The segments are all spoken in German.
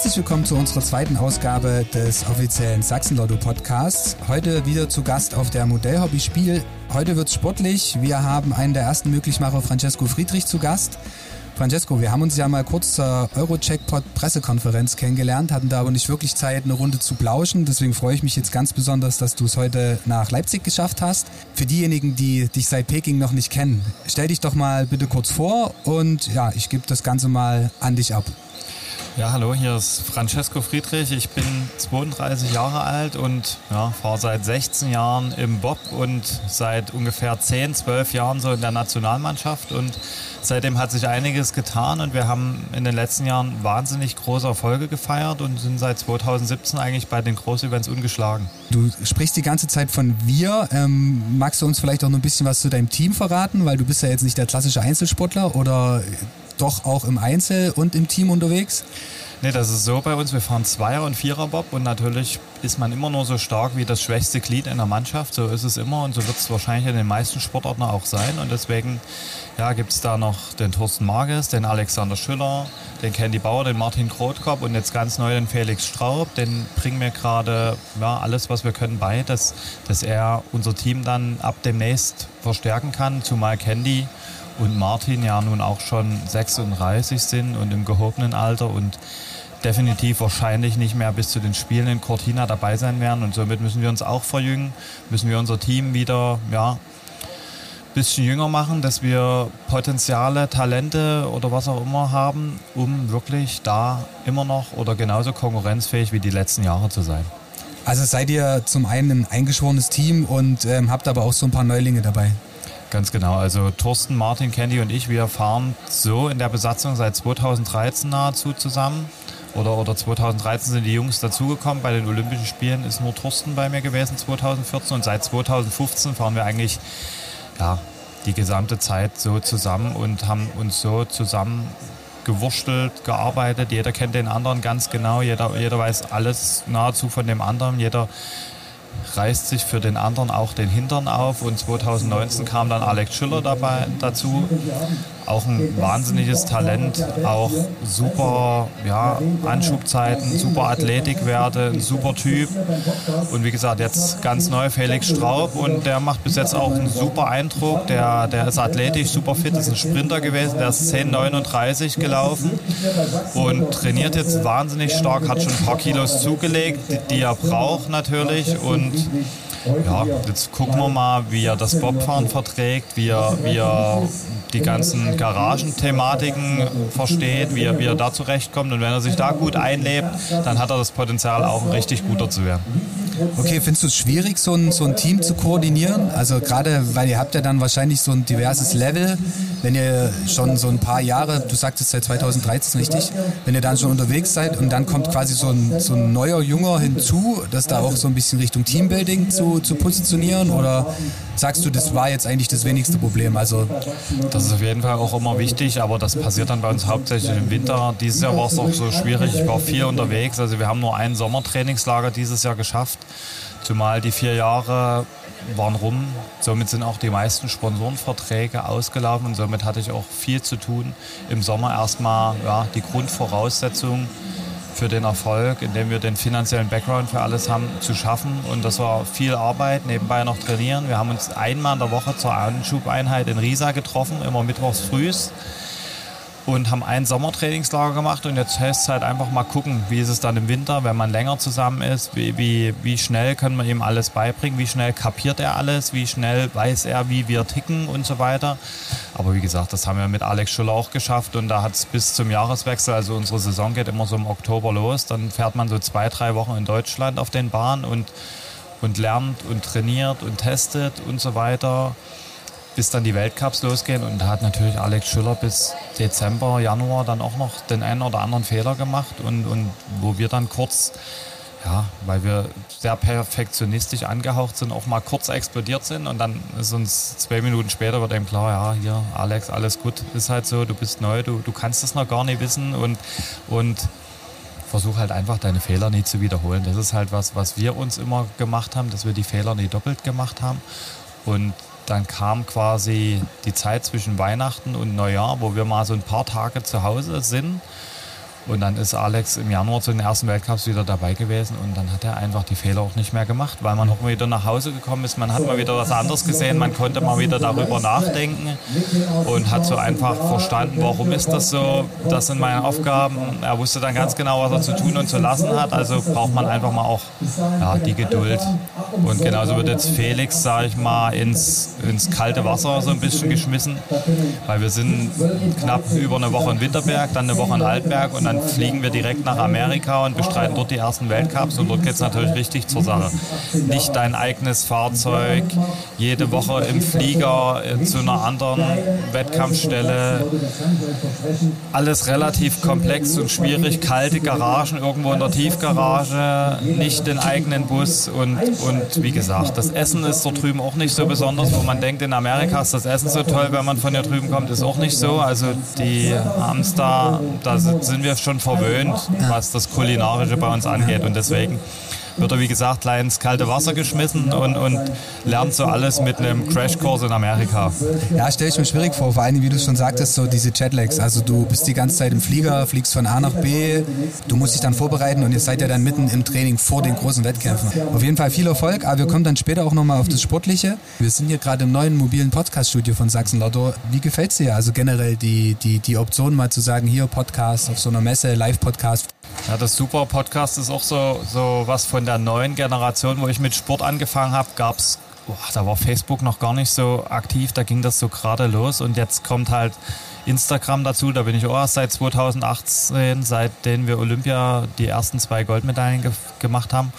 Herzlich willkommen zu unserer zweiten Ausgabe des offiziellen Sachsenlotto Podcasts. Heute wieder zu Gast auf der Modellhobby Spiel. Heute wird's sportlich. Wir haben einen der ersten Möglichmacher, Francesco Friedrich, zu Gast. Francesco, wir haben uns ja mal kurz zur Eurocheckpot Pressekonferenz kennengelernt, hatten da aber nicht wirklich Zeit, eine Runde zu plauschen. Deswegen freue ich mich jetzt ganz besonders, dass du es heute nach Leipzig geschafft hast. Für diejenigen, die dich seit Peking noch nicht kennen, stell dich doch mal bitte kurz vor und ja, ich gebe das Ganze mal an dich ab. Ja, hallo, hier ist Francesco Friedrich. Ich bin 32 Jahre alt und ja, fahre seit 16 Jahren im Bob und seit ungefähr 10, 12 Jahren so in der Nationalmannschaft. Und seitdem hat sich einiges getan und wir haben in den letzten Jahren wahnsinnig große Erfolge gefeiert und sind seit 2017 eigentlich bei den Großevents ungeschlagen. Du sprichst die ganze Zeit von wir. Ähm, magst du uns vielleicht auch noch ein bisschen was zu deinem Team verraten? Weil du bist ja jetzt nicht der klassische Einzelsportler oder doch auch im Einzel und im Team unterwegs? Nee, das ist so bei uns. Wir fahren Zweier- und Vierer-Bob und natürlich ist man immer nur so stark wie das schwächste Glied in der Mannschaft. So ist es immer und so wird es wahrscheinlich in den meisten Sportarten auch sein. Und deswegen ja, gibt es da noch den Thorsten Marges, den Alexander Schüller, den Candy Bauer, den Martin Krotkop und jetzt ganz neu den Felix Straub. Den bringen wir gerade ja, alles, was wir können bei, dass, dass er unser Team dann ab demnächst verstärken kann. Zumal Candy und Martin ja nun auch schon 36 sind und im gehobenen Alter und definitiv wahrscheinlich nicht mehr bis zu den Spielen in Cortina dabei sein werden. Und somit müssen wir uns auch verjüngen, müssen wir unser Team wieder ja, bisschen jünger machen, dass wir Potenziale, Talente oder was auch immer haben, um wirklich da immer noch oder genauso konkurrenzfähig wie die letzten Jahre zu sein. Also seid ihr zum einen ein eingeschworenes Team und ähm, habt aber auch so ein paar Neulinge dabei. Ganz genau. Also Thorsten, Martin, Candy und ich, wir fahren so in der Besatzung seit 2013 nahezu zusammen. Oder, oder 2013 sind die Jungs dazugekommen. Bei den Olympischen Spielen ist nur Thorsten bei mir gewesen 2014 und seit 2015 fahren wir eigentlich ja, die gesamte Zeit so zusammen und haben uns so zusammen gewurstelt, gearbeitet. Jeder kennt den anderen ganz genau. Jeder, jeder weiß alles nahezu von dem anderen. Jeder reißt sich für den anderen auch den Hintern auf und 2019 kam dann Alex Schüller dabei dazu. Auch ein wahnsinniges Talent, auch super ja, Anschubzeiten, super Athletikwerte, ein super Typ. Und wie gesagt, jetzt ganz neu Felix Straub und der macht bis jetzt auch einen super Eindruck. Der, der ist athletisch, super fit, ist ein Sprinter gewesen, der ist 10,39 gelaufen und trainiert jetzt wahnsinnig stark, hat schon ein paar Kilos zugelegt, die, die er braucht natürlich. Und ja, jetzt gucken wir mal, wie er das Bobfahren verträgt, wie er, wie er die ganzen Garagenthematiken versteht, wie er, wie er da zurechtkommt. Und wenn er sich da gut einlebt, dann hat er das Potenzial, auch ein richtig guter zu werden. Okay, findest du es schwierig, so ein, so ein Team zu koordinieren? Also gerade, weil ihr habt ja dann wahrscheinlich so ein diverses Level, wenn ihr schon so ein paar Jahre, du sagtest seit 2013 richtig, wenn ihr dann schon unterwegs seid und dann kommt quasi so ein, so ein neuer Junger hinzu, das da auch so ein bisschen Richtung Teambuilding zu, zu positionieren oder sagst du, das war jetzt eigentlich das wenigste Problem? Also das ist auf jeden Fall auch immer wichtig, aber das passiert dann bei uns hauptsächlich im Winter. Dieses Jahr war es auch so schwierig, ich war viel unterwegs, also wir haben nur ein Sommertrainingslager dieses Jahr geschafft. Zumal die vier Jahre waren rum. Somit sind auch die meisten Sponsorenverträge ausgelaufen und somit hatte ich auch viel zu tun. Im Sommer erstmal ja, die Grundvoraussetzungen für den Erfolg, indem wir den finanziellen Background für alles haben, zu schaffen. Und das war viel Arbeit, nebenbei noch trainieren. Wir haben uns einmal in der Woche zur Anschubeinheit in Riesa getroffen, immer mittwochs frühs und haben ein Sommertrainingslager gemacht. Und jetzt heißt es halt einfach mal gucken, wie ist es dann im Winter, wenn man länger zusammen ist, wie, wie, wie schnell können wir ihm alles beibringen, wie schnell kapiert er alles, wie schnell weiß er, wie wir ticken und so weiter. Aber wie gesagt, das haben wir mit Alex Schüller auch geschafft und da hat es bis zum Jahreswechsel, also unsere Saison geht immer so im Oktober los, dann fährt man so zwei, drei Wochen in Deutschland auf den Bahnen und, und lernt und trainiert und testet und so weiter bis dann die Weltcups losgehen. Und da hat natürlich Alex Schüller bis Dezember, Januar dann auch noch den einen oder anderen Fehler gemacht. Und, und wo wir dann kurz, ja, weil wir sehr perfektionistisch angehaucht sind, auch mal kurz explodiert sind. Und dann ist uns zwei Minuten später wird eben klar, ja, hier, Alex, alles gut, ist halt so, du bist neu, du, du kannst es noch gar nicht wissen. Und, und versuch halt einfach deine Fehler nie zu wiederholen. Das ist halt was, was wir uns immer gemacht haben, dass wir die Fehler nie doppelt gemacht haben. Und dann kam quasi die Zeit zwischen Weihnachten und Neujahr, wo wir mal so ein paar Tage zu Hause sind. Und dann ist Alex im Januar zu den ersten Weltcups wieder dabei gewesen und dann hat er einfach die Fehler auch nicht mehr gemacht, weil man auch wieder nach Hause gekommen ist. Man hat mal wieder was anderes gesehen, man konnte mal wieder darüber nachdenken und hat so einfach verstanden, warum ist das so, das sind meine Aufgaben. Er wusste dann ganz genau, was er zu tun und zu lassen hat, also braucht man einfach mal auch ja, die Geduld. Und genauso wird jetzt Felix, sage ich mal, ins, ins kalte Wasser so ein bisschen geschmissen, weil wir sind knapp über eine Woche in Winterberg, dann eine Woche in Altberg und dann fliegen wir direkt nach Amerika und bestreiten dort die ersten Weltcups und dort geht es natürlich richtig zur Sache. Nicht dein eigenes Fahrzeug, jede Woche im Flieger äh, zu einer anderen Wettkampfstelle. Alles relativ komplex und schwierig, kalte Garagen irgendwo in der Tiefgarage, nicht den eigenen Bus und, und wie gesagt, das Essen ist dort drüben auch nicht so besonders, wo man denkt, in Amerika ist das Essen so toll, wenn man von hier drüben kommt, ist auch nicht so. Also die haben da sind wir schon verwöhnt, was das Kulinarische bei uns angeht. Und deswegen wird er, wie gesagt, gleich ins kalte Wasser geschmissen und, und lernt so alles mit einem Crashkurs in Amerika. Ja, stelle ich mir schwierig vor, vor allem, wie du schon sagtest, so diese Jetlags. Also du bist die ganze Zeit im Flieger, fliegst von A nach B, du musst dich dann vorbereiten und ihr seid ja dann mitten im Training vor den großen Wettkämpfen. Auf jeden Fall viel Erfolg, aber wir kommen dann später auch nochmal auf das Sportliche. Wir sind hier gerade im neuen mobilen Podcast-Studio von Sachsen Lotto. Wie gefällt es dir? Also generell die, die, die Option mal zu sagen, hier Podcast auf so einer Messe, Live-Podcast. Ja, das Super Podcast ist auch so, so was von der neuen Generation, wo ich mit Sport angefangen habe, gab es, da war Facebook noch gar nicht so aktiv, da ging das so gerade los und jetzt kommt halt Instagram dazu, da bin ich auch erst seit 2018, seitdem wir Olympia die ersten zwei Goldmedaillen ge gemacht haben.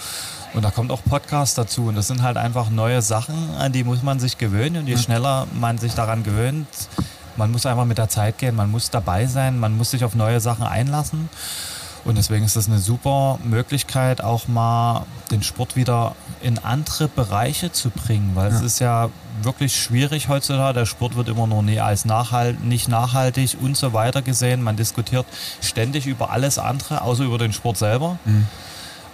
Und da kommt auch Podcast dazu. Und das sind halt einfach neue Sachen, an die muss man sich gewöhnen. Und je schneller man sich daran gewöhnt, man muss einfach mit der Zeit gehen, man muss dabei sein, man muss sich auf neue Sachen einlassen. Und deswegen ist das eine super Möglichkeit, auch mal den Sport wieder in andere Bereiche zu bringen, weil ja. es ist ja wirklich schwierig heutzutage. Der Sport wird immer nur nie als nachhalt, nicht nachhaltig und so weiter gesehen. Man diskutiert ständig über alles andere, außer über den Sport selber. Mhm.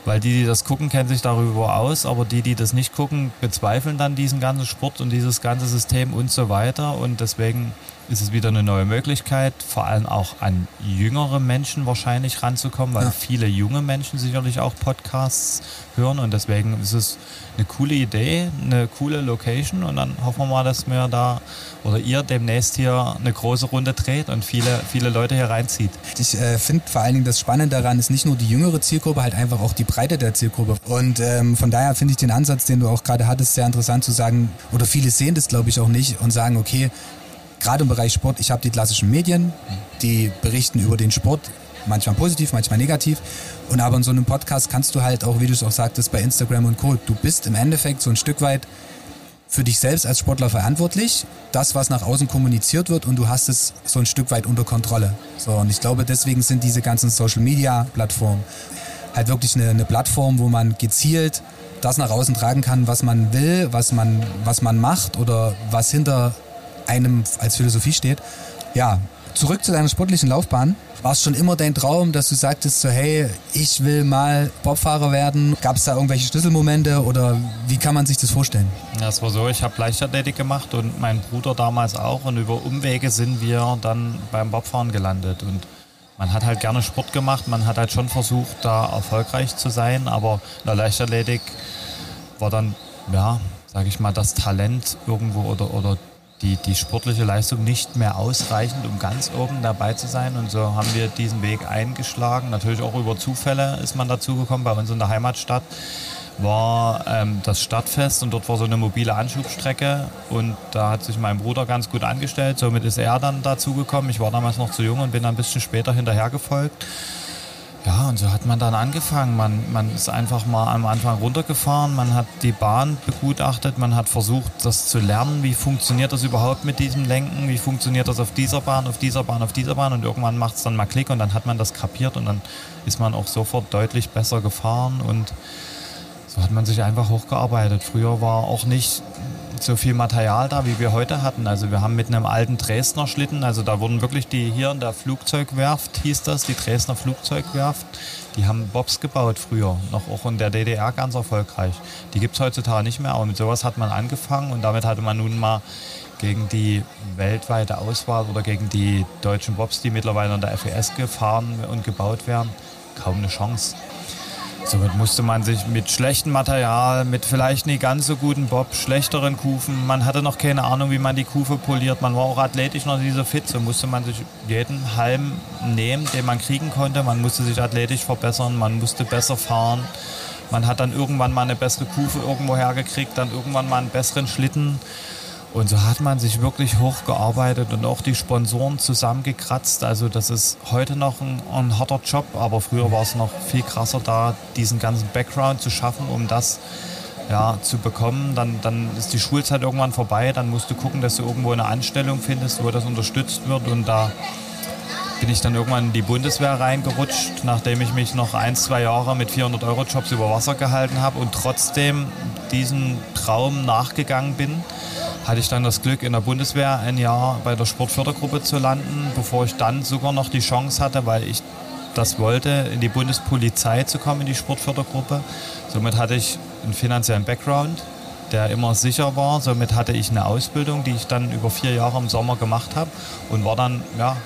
Weil die, die das gucken, kennen sich darüber aus, aber die, die das nicht gucken, bezweifeln dann diesen ganzen Sport und dieses ganze System und so weiter. Und deswegen ist es wieder eine neue Möglichkeit, vor allem auch an jüngere Menschen wahrscheinlich ranzukommen, weil ja. viele junge Menschen sicherlich auch Podcasts hören und deswegen ist es eine coole Idee, eine coole Location und dann hoffen wir mal, dass wir da oder ihr demnächst hier eine große Runde dreht und viele, viele Leute hier reinzieht. Ich äh, finde vor allen Dingen das Spannende daran ist nicht nur die jüngere Zielgruppe, halt einfach auch die Breite der Zielgruppe. Und ähm, von daher finde ich den Ansatz, den du auch gerade hattest, sehr interessant zu sagen, oder viele sehen das glaube ich auch nicht und sagen, okay, gerade im Bereich Sport, ich habe die klassischen Medien, die berichten über den Sport, manchmal positiv, manchmal negativ. Und aber in so einem Podcast kannst du halt auch, wie du es auch sagtest, bei Instagram und Co., du bist im Endeffekt so ein Stück weit für dich selbst als Sportler verantwortlich, das, was nach außen kommuniziert wird und du hast es so ein Stück weit unter Kontrolle. So, und ich glaube, deswegen sind diese ganzen Social Media Plattformen halt wirklich eine, eine Plattform, wo man gezielt das nach außen tragen kann, was man will, was man, was man macht oder was hinter einem als Philosophie steht. Ja, zurück zu deiner sportlichen Laufbahn. War es schon immer dein Traum, dass du sagtest so, hey, ich will mal Bobfahrer werden? Gab es da irgendwelche Schlüsselmomente oder wie kann man sich das vorstellen? Ja, es war so, ich habe Leichtathletik gemacht und mein Bruder damals auch und über Umwege sind wir dann beim Bobfahren gelandet und man hat halt gerne Sport gemacht, man hat halt schon versucht, da erfolgreich zu sein, aber in der Leichtathletik war dann, ja, sage ich mal, das Talent irgendwo oder, oder die, die sportliche Leistung nicht mehr ausreichend, um ganz oben dabei zu sein. Und so haben wir diesen Weg eingeschlagen. Natürlich auch über Zufälle ist man dazugekommen. Bei uns in der Heimatstadt war ähm, das Stadtfest und dort war so eine mobile Anschubstrecke und da hat sich mein Bruder ganz gut angestellt. Somit ist er dann dazugekommen. Ich war damals noch zu jung und bin dann ein bisschen später hinterher gefolgt. Ja, und so hat man dann angefangen. Man, man ist einfach mal am Anfang runtergefahren, man hat die Bahn begutachtet, man hat versucht, das zu lernen, wie funktioniert das überhaupt mit diesem Lenken, wie funktioniert das auf dieser Bahn, auf dieser Bahn, auf dieser Bahn? Und irgendwann macht es dann mal Klick und dann hat man das kapiert und dann ist man auch sofort deutlich besser gefahren. Und so hat man sich einfach hochgearbeitet. Früher war auch nicht so viel Material da, wie wir heute hatten. Also wir haben mit einem alten Dresdner Schlitten, also da wurden wirklich die hier in der Flugzeugwerft hieß das, die Dresdner Flugzeugwerft, die haben Bobs gebaut früher, noch auch in der DDR ganz erfolgreich. Die gibt es heutzutage nicht mehr, aber mit sowas hat man angefangen und damit hatte man nun mal gegen die weltweite Auswahl oder gegen die deutschen Bobs, die mittlerweile in der FES gefahren und gebaut werden, kaum eine Chance. Somit musste man sich mit schlechtem Material, mit vielleicht nicht ganz so guten Bob, schlechteren Kufen, man hatte noch keine Ahnung, wie man die Kufe poliert, man war auch athletisch noch nicht so fit, so musste man sich jeden Halm nehmen, den man kriegen konnte, man musste sich athletisch verbessern, man musste besser fahren, man hat dann irgendwann mal eine bessere Kufe irgendwo hergekriegt, dann irgendwann mal einen besseren Schlitten und so hat man sich wirklich hochgearbeitet und auch die Sponsoren zusammengekratzt. Also das ist heute noch ein, ein harter Job, aber früher war es noch viel krasser da, diesen ganzen Background zu schaffen, um das ja, zu bekommen. Dann, dann ist die Schulzeit irgendwann vorbei, dann musst du gucken, dass du irgendwo eine Anstellung findest, wo das unterstützt wird und da bin ich dann irgendwann in die Bundeswehr reingerutscht, nachdem ich mich noch ein, zwei Jahre mit 400 Euro Jobs über Wasser gehalten habe und trotzdem diesen Traum nachgegangen bin hatte ich dann das Glück, in der Bundeswehr ein Jahr bei der Sportfördergruppe zu landen, bevor ich dann sogar noch die Chance hatte, weil ich das wollte, in die Bundespolizei zu kommen, in die Sportfördergruppe. Somit hatte ich einen finanziellen Background, der immer sicher war. Somit hatte ich eine Ausbildung, die ich dann über vier Jahre im Sommer gemacht habe und war dann ja,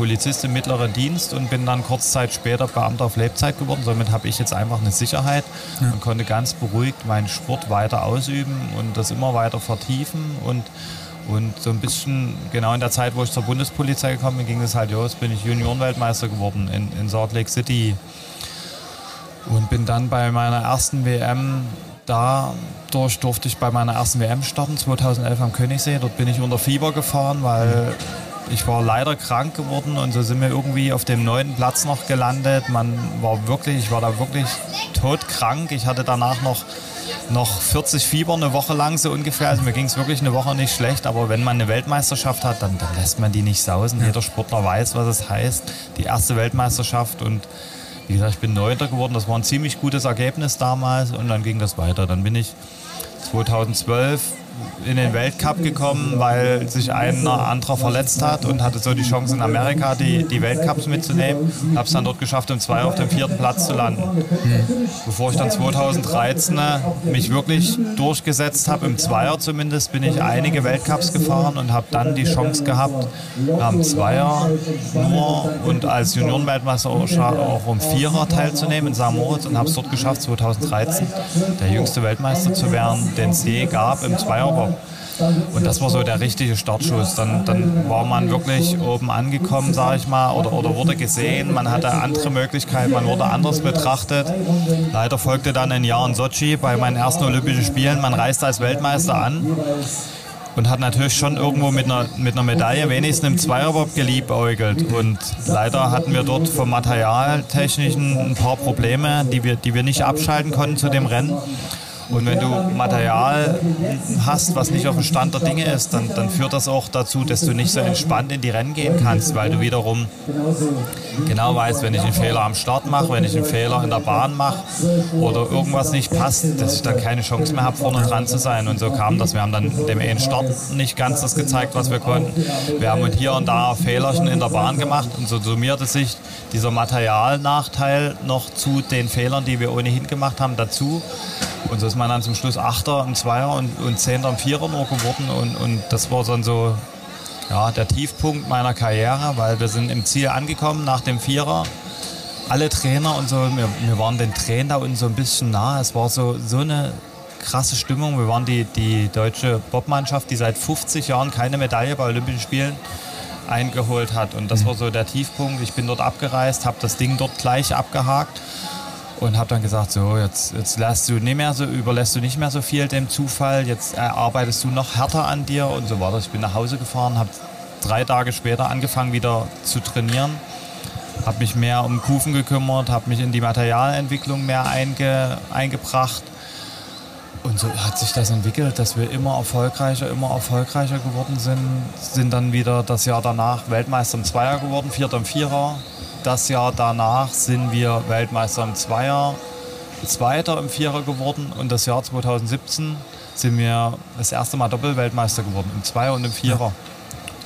Polizist im mittleren Dienst und bin dann kurz Zeit später Beamter auf Lebzeit geworden. Somit habe ich jetzt einfach eine Sicherheit ja. und konnte ganz beruhigt meinen Sport weiter ausüben und das immer weiter vertiefen und und so ein bisschen, genau in der Zeit, wo ich zur Bundespolizei gekommen bin, ging es halt los, bin ich Juniorenweltmeister geworden in, in Salt Lake City. Und bin dann bei meiner ersten WM, dadurch durfte ich bei meiner ersten WM starten, 2011 am Königssee. Dort bin ich unter Fieber gefahren, weil ich war leider krank geworden und so sind wir irgendwie auf dem neunten Platz noch gelandet. Man war wirklich, ich war da wirklich todkrank. Ich hatte danach noch, noch 40 Fieber eine Woche lang so ungefähr. Also mir ging es wirklich eine Woche nicht schlecht. Aber wenn man eine Weltmeisterschaft hat, dann, dann lässt man die nicht sausen. Jeder Sportler weiß, was es heißt. Die erste Weltmeisterschaft und wie gesagt, ich bin Neunter geworden. Das war ein ziemlich gutes Ergebnis damals und dann ging das weiter. Dann bin ich 2012 in den Weltcup gekommen, weil sich ein anderer verletzt hat und hatte so die Chance in Amerika die, die Weltcups mitzunehmen. Habe es dann dort geschafft, im Zwei auf dem vierten Platz zu landen. Mhm. Bevor ich dann 2013 mich wirklich durchgesetzt habe, im Zweier zumindest, bin ich einige Weltcups gefahren und habe dann die Chance gehabt, am Zweier nur und als Juniorenweltmeister auch um Vierer teilzunehmen in St. Moritz und habe es dort geschafft, 2013 der jüngste Weltmeister zu werden, den es je gab im Zweier Körper. Und das war so der richtige Startschuss. Dann, dann war man wirklich oben angekommen, sage ich mal, oder, oder wurde gesehen. Man hatte andere Möglichkeiten, man wurde anders betrachtet. Leider folgte dann ein Jahr in Sochi bei meinen ersten Olympischen Spielen. Man reiste als Weltmeister an und hat natürlich schon irgendwo mit einer, mit einer Medaille wenigstens im Zweierbob geliebäugelt. Und leider hatten wir dort vom Materialtechnischen ein paar Probleme, die wir, die wir nicht abschalten konnten zu dem Rennen. Und wenn du Material hast, was nicht auf dem Stand der Dinge ist, dann, dann führt das auch dazu, dass du nicht so entspannt in die Rennen gehen kannst, weil du wiederum genau weißt, wenn ich einen Fehler am Start mache, wenn ich einen Fehler in der Bahn mache oder irgendwas nicht passt, dass ich dann keine Chance mehr habe, vorne dran zu sein. Und so kam das. Wir haben dann dem einen Start nicht ganz das gezeigt, was wir konnten. Wir haben hier und da Fehlerchen in der Bahn gemacht und so summierte sich dieser Materialnachteil noch zu den Fehlern, die wir ohnehin gemacht haben, dazu. Und so ist man dann zum Schluss Achter im Zweier und, und Zehnter im Vierer nur geworden. Und, und das war dann so ja, der Tiefpunkt meiner Karriere, weil wir sind im Ziel angekommen nach dem Vierer. Alle Trainer und so, wir, wir waren den Trainern da unten so ein bisschen nah. Es war so, so eine krasse Stimmung. Wir waren die, die deutsche Bobmannschaft, die seit 50 Jahren keine Medaille bei Olympischen Spielen eingeholt hat. Und das war so der Tiefpunkt. Ich bin dort abgereist, habe das Ding dort gleich abgehakt und habe dann gesagt, so jetzt, jetzt lässt du nicht mehr so, überlässt du nicht mehr so viel dem Zufall, jetzt arbeitest du noch härter an dir und so weiter. Ich bin nach Hause gefahren, habe drei Tage später angefangen wieder zu trainieren, habe mich mehr um Kufen gekümmert, habe mich in die Materialentwicklung mehr einge, eingebracht und so hat sich das entwickelt, dass wir immer erfolgreicher, immer erfolgreicher geworden sind. Sind dann wieder das Jahr danach Weltmeister im Zweier geworden, Vierter im Vierer, das Jahr danach sind wir Weltmeister im Zweier, Zweiter im Vierer geworden und das Jahr 2017 sind wir das erste Mal Doppelweltmeister geworden, im Zweier und im Vierer.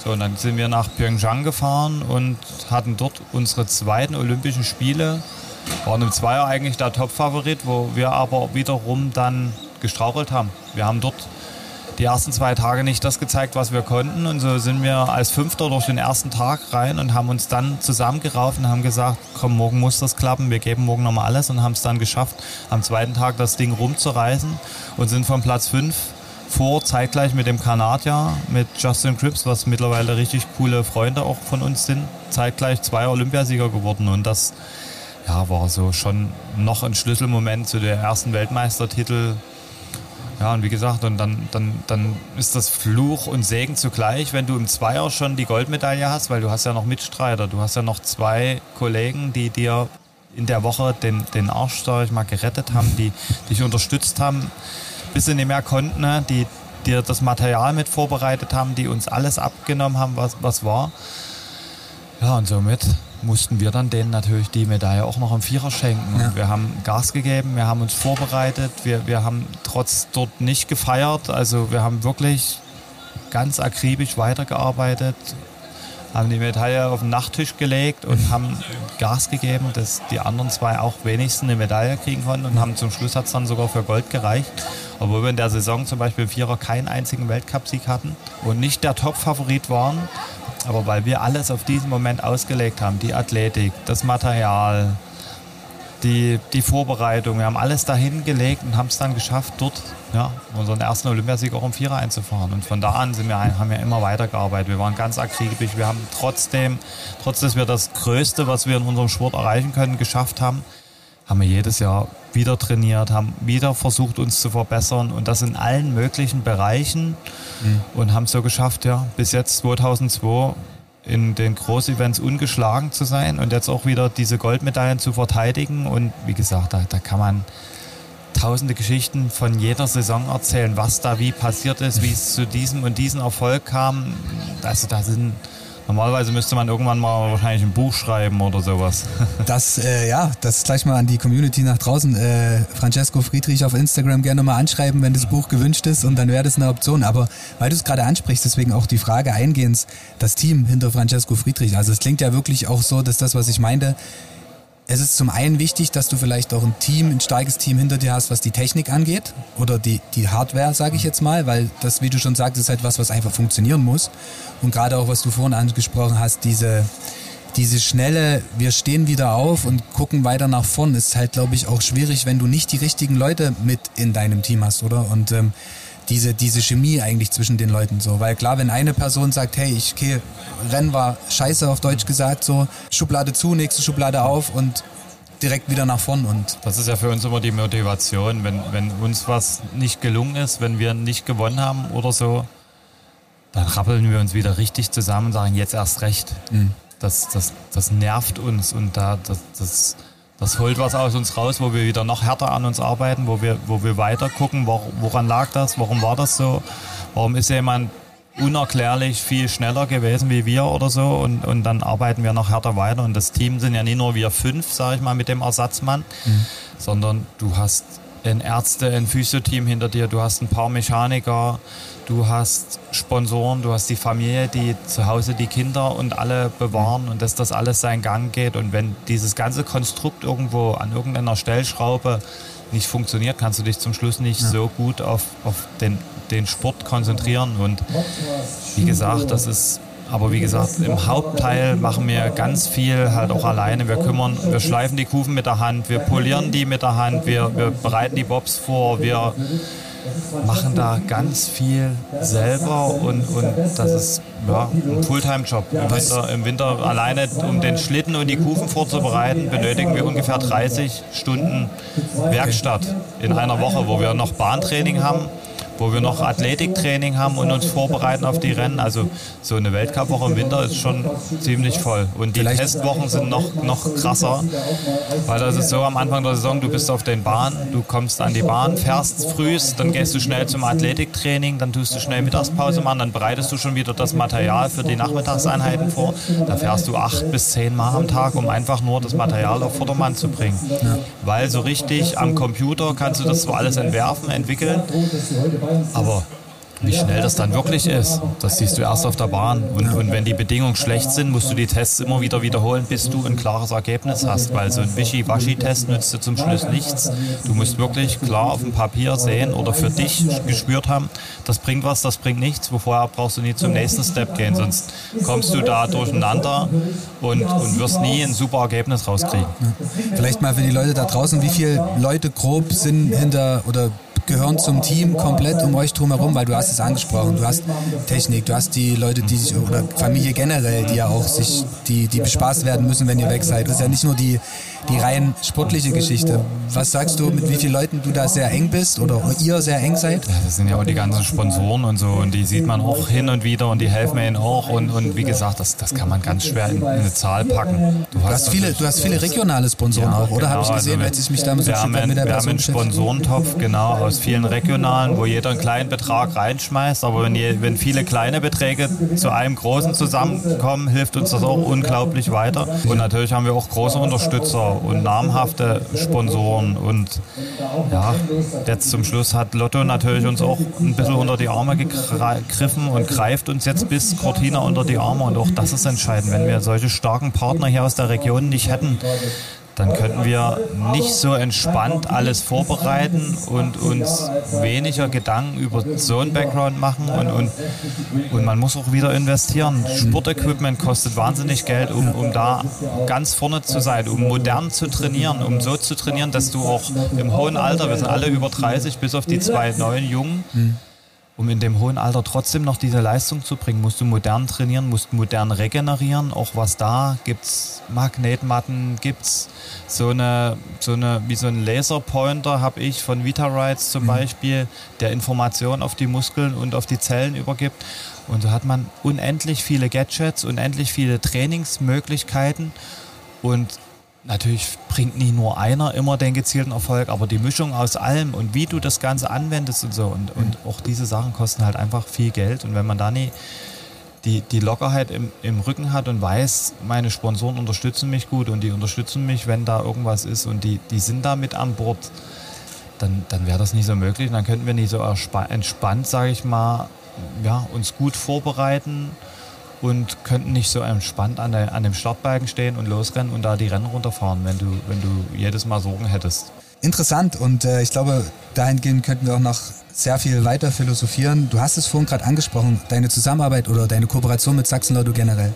So, und dann sind wir nach Pyeongchang gefahren und hatten dort unsere zweiten Olympischen Spiele. Waren im Zweier eigentlich der Top-Favorit, wo wir aber wiederum dann gestrauchelt haben. Wir haben dort die ersten zwei Tage nicht das gezeigt, was wir konnten. Und so sind wir als Fünfter durch den ersten Tag rein und haben uns dann zusammengerauft und haben gesagt, komm, morgen muss das klappen, wir geben morgen nochmal alles und haben es dann geschafft, am zweiten Tag das Ding rumzureißen und sind von Platz 5 vor, zeitgleich mit dem Kanadier, mit Justin Cripps, was mittlerweile richtig coole Freunde auch von uns sind, zeitgleich zwei Olympiasieger geworden. Und das ja, war so schon noch ein Schlüsselmoment zu der ersten Weltmeistertitel. Ja, und wie gesagt, und dann, dann, dann ist das Fluch und Segen zugleich, wenn du im Zweier schon die Goldmedaille hast, weil du hast ja noch Mitstreiter, du hast ja noch zwei Kollegen, die dir in der Woche den, den Arsch, sag ich mal, gerettet haben, die dich unterstützt haben, bis sie nicht mehr konnten, ne? die dir das Material mit vorbereitet haben, die uns alles abgenommen haben, was, was war. Ja, und somit mussten wir dann denen natürlich die Medaille auch noch im Vierer schenken. Ja. wir haben Gas gegeben, wir haben uns vorbereitet, wir, wir haben trotz dort nicht gefeiert. Also wir haben wirklich ganz akribisch weitergearbeitet, haben die Medaille auf den Nachttisch gelegt und haben Gas gegeben, dass die anderen zwei auch wenigstens eine Medaille kriegen konnten und haben zum Schluss hat es dann sogar für Gold gereicht. Obwohl wir in der Saison zum Beispiel im Vierer keinen einzigen Weltcupsieg hatten und nicht der Top-Favorit waren, aber weil wir alles auf diesen Moment ausgelegt haben, die Athletik, das Material, die, die Vorbereitung, wir haben alles dahin gelegt und haben es dann geschafft, dort ja, unseren ersten Olympiasieg auch im Vierer einzufahren. Und von da an sind wir, haben wir immer weitergearbeitet. Wir waren ganz akribisch. Wir haben trotzdem, trotz dass wir das Größte, was wir in unserem Sport erreichen können, geschafft haben, haben wir jedes Jahr wieder trainiert, haben wieder versucht, uns zu verbessern und das in allen möglichen Bereichen mhm. und haben es so geschafft, ja, bis jetzt 2002 in den Großevents ungeschlagen zu sein und jetzt auch wieder diese Goldmedaillen zu verteidigen und wie gesagt, da, da kann man tausende Geschichten von jeder Saison erzählen, was da wie passiert ist, wie es zu diesem und diesem Erfolg kam. Also da sind Normalerweise müsste man irgendwann mal wahrscheinlich ein Buch schreiben oder sowas. Das, äh, ja, das gleich mal an die Community nach draußen. Äh, Francesco Friedrich auf Instagram gerne mal anschreiben, wenn das Buch gewünscht ist und dann wäre das eine Option. Aber weil du es gerade ansprichst, deswegen auch die Frage eingehend, das Team hinter Francesco Friedrich. Also es klingt ja wirklich auch so, dass das, was ich meinte, es ist zum einen wichtig, dass du vielleicht auch ein Team, ein starkes Team hinter dir hast, was die Technik angeht oder die, die Hardware, sage ich jetzt mal, weil das, wie du schon sagst, ist halt was, was einfach funktionieren muss. Und gerade auch, was du vorhin angesprochen hast, diese, diese schnelle, wir stehen wieder auf und gucken weiter nach vorn, ist halt, glaube ich, auch schwierig, wenn du nicht die richtigen Leute mit in deinem Team hast, oder? Und ähm, diese, diese Chemie eigentlich zwischen den Leuten so. Weil klar, wenn eine Person sagt, hey, ich okay, Rennen war scheiße auf Deutsch gesagt, so Schublade zu, nächste Schublade auf und direkt wieder nach vorn. Und das ist ja für uns immer die Motivation, wenn, wenn uns was nicht gelungen ist, wenn wir nicht gewonnen haben oder so, dann rappeln wir uns wieder richtig zusammen und sagen, jetzt erst recht. Mhm. Das, das, das nervt uns und da, das, das das holt was aus uns raus, wo wir wieder noch härter an uns arbeiten, wo wir, wo wir weiter gucken, woran lag das, warum war das so, warum ist jemand unerklärlich viel schneller gewesen wie wir oder so? Und, und dann arbeiten wir noch härter weiter. Und das Team sind ja nicht nur wir fünf, sage ich mal, mit dem Ersatzmann, mhm. sondern du hast ein Ärzte, ein Physioteam hinter dir, du hast ein paar Mechaniker, du hast Sponsoren, du hast die Familie, die zu Hause die Kinder und alle bewahren und dass das alles seinen Gang geht. Und wenn dieses ganze Konstrukt irgendwo an irgendeiner Stellschraube nicht funktioniert, kannst du dich zum Schluss nicht ja. so gut auf, auf den, den Sport konzentrieren. Und wie gesagt, das ist aber wie gesagt, im Hauptteil machen wir ganz viel halt auch alleine. Wir kümmern, wir schleifen die Kufen mit der Hand, wir polieren die mit der Hand, wir, wir bereiten die Bobs vor, wir machen da ganz viel selber und, und das ist ja, ein Fulltime-Job. Im Winter, Im Winter alleine, um den Schlitten und die Kufen vorzubereiten, benötigen wir ungefähr 30 Stunden Werkstatt in einer Woche, wo wir noch Bahntraining haben wo wir noch Athletiktraining haben und uns vorbereiten auf die Rennen. Also so eine Weltcupwoche im Winter ist schon ziemlich voll. Und die Vielleicht Testwochen sind noch, noch krasser, weil das ist so am Anfang der Saison, du bist auf den Bahn, du kommst an die Bahn, fährst frühst, dann gehst du schnell zum Athletiktraining, dann tust du schnell Mittagspause machen, dann bereitest du schon wieder das Material für die Nachmittagseinheiten vor. Da fährst du acht bis zehn Mal am Tag, um einfach nur das Material auf Vordermann zu bringen. Ja. Weil so richtig am Computer kannst du das so alles entwerfen, entwickeln. Aber Wie schnell das dann wirklich ist, das siehst du erst auf der Bahn. Und, und wenn die Bedingungen schlecht sind, musst du die Tests immer wieder wiederholen, bis du ein klares Ergebnis hast. Weil so ein Wischi-Waschi-Test nützt dir zum Schluss nichts. Du musst wirklich klar auf dem Papier sehen oder für dich gespürt haben, das bringt was, das bringt nichts. Vorher brauchst du nie zum nächsten Step gehen, sonst kommst du da durcheinander und, und wirst nie ein super Ergebnis rauskriegen. Vielleicht mal für die Leute da draußen, wie viele Leute grob sind hinter oder gehören zum Team komplett um euch drumherum, weil du hast es angesprochen. Du hast Technik, du hast die Leute, die sich, oder Familie generell, die ja auch sich, die, die bespaßt werden müssen, wenn ihr weg seid. Das ist ja nicht nur die, die rein sportliche Geschichte. Was sagst du, mit wie vielen Leuten du da sehr eng bist oder ihr sehr eng seid? Ja, das sind ja auch die ganzen Sponsoren und so und die sieht man auch hin und wieder und die helfen mir auch und, und wie gesagt, das, das kann man ganz schwer in, eine Zahl packen. Du, du hast, viele, du hast viele regionale Sponsoren ja, auch, oder? Genau, Habe ich gesehen, also als ich mich damals wir haben mit der Wir haben einen Sponsorentopf, genau, aus vielen regionalen, wo jeder einen kleinen Betrag reinschmeißt, aber wenn, je, wenn viele kleine Beträge zu einem großen zusammenkommen, hilft uns das auch unglaublich weiter. Und natürlich haben wir auch große Unterstützer und namhafte Sponsoren. Und ja, jetzt zum Schluss hat Lotto natürlich uns auch ein bisschen unter die Arme gegriffen und greift uns jetzt bis Cortina unter die Arme. Und auch das ist entscheidend. Wenn wir solche starken Partner hier aus der Region nicht hätten, dann könnten wir nicht so entspannt alles vorbereiten und uns weniger Gedanken über so einen Background machen und, und, und man muss auch wieder investieren. Sportequipment kostet wahnsinnig Geld, um, um da ganz vorne zu sein, um modern zu trainieren, um so zu trainieren, dass du auch im hohen Alter, wir sind alle über 30, bis auf die zwei neuen Jungen, um in dem hohen Alter trotzdem noch diese Leistung zu bringen, musst du modern trainieren, musst modern regenerieren. Auch was da gibt's Magnetmatten, gibt's so eine, so eine, wie so ein Laserpointer habe ich von Vitarides zum mhm. Beispiel, der Informationen auf die Muskeln und auf die Zellen übergibt. Und so hat man unendlich viele Gadgets, unendlich viele Trainingsmöglichkeiten und Natürlich bringt nie nur einer immer den gezielten Erfolg, aber die Mischung aus allem und wie du das Ganze anwendest und so und, und auch diese Sachen kosten halt einfach viel Geld und wenn man da nie die, die Lockerheit im, im Rücken hat und weiß, meine Sponsoren unterstützen mich gut und die unterstützen mich, wenn da irgendwas ist und die, die sind da mit an Bord, dann, dann wäre das nicht so möglich. Und dann könnten wir nicht so entspannt, sage ich mal, ja, uns gut vorbereiten und könnten nicht so entspannt an, der, an dem Startbalken stehen und losrennen und da die Rennen runterfahren, wenn du, wenn du jedes Mal Sorgen hättest. Interessant und äh, ich glaube, dahingehend könnten wir auch noch sehr viel weiter philosophieren. Du hast es vorhin gerade angesprochen, deine Zusammenarbeit oder deine Kooperation mit Sachsen-Lotto generell.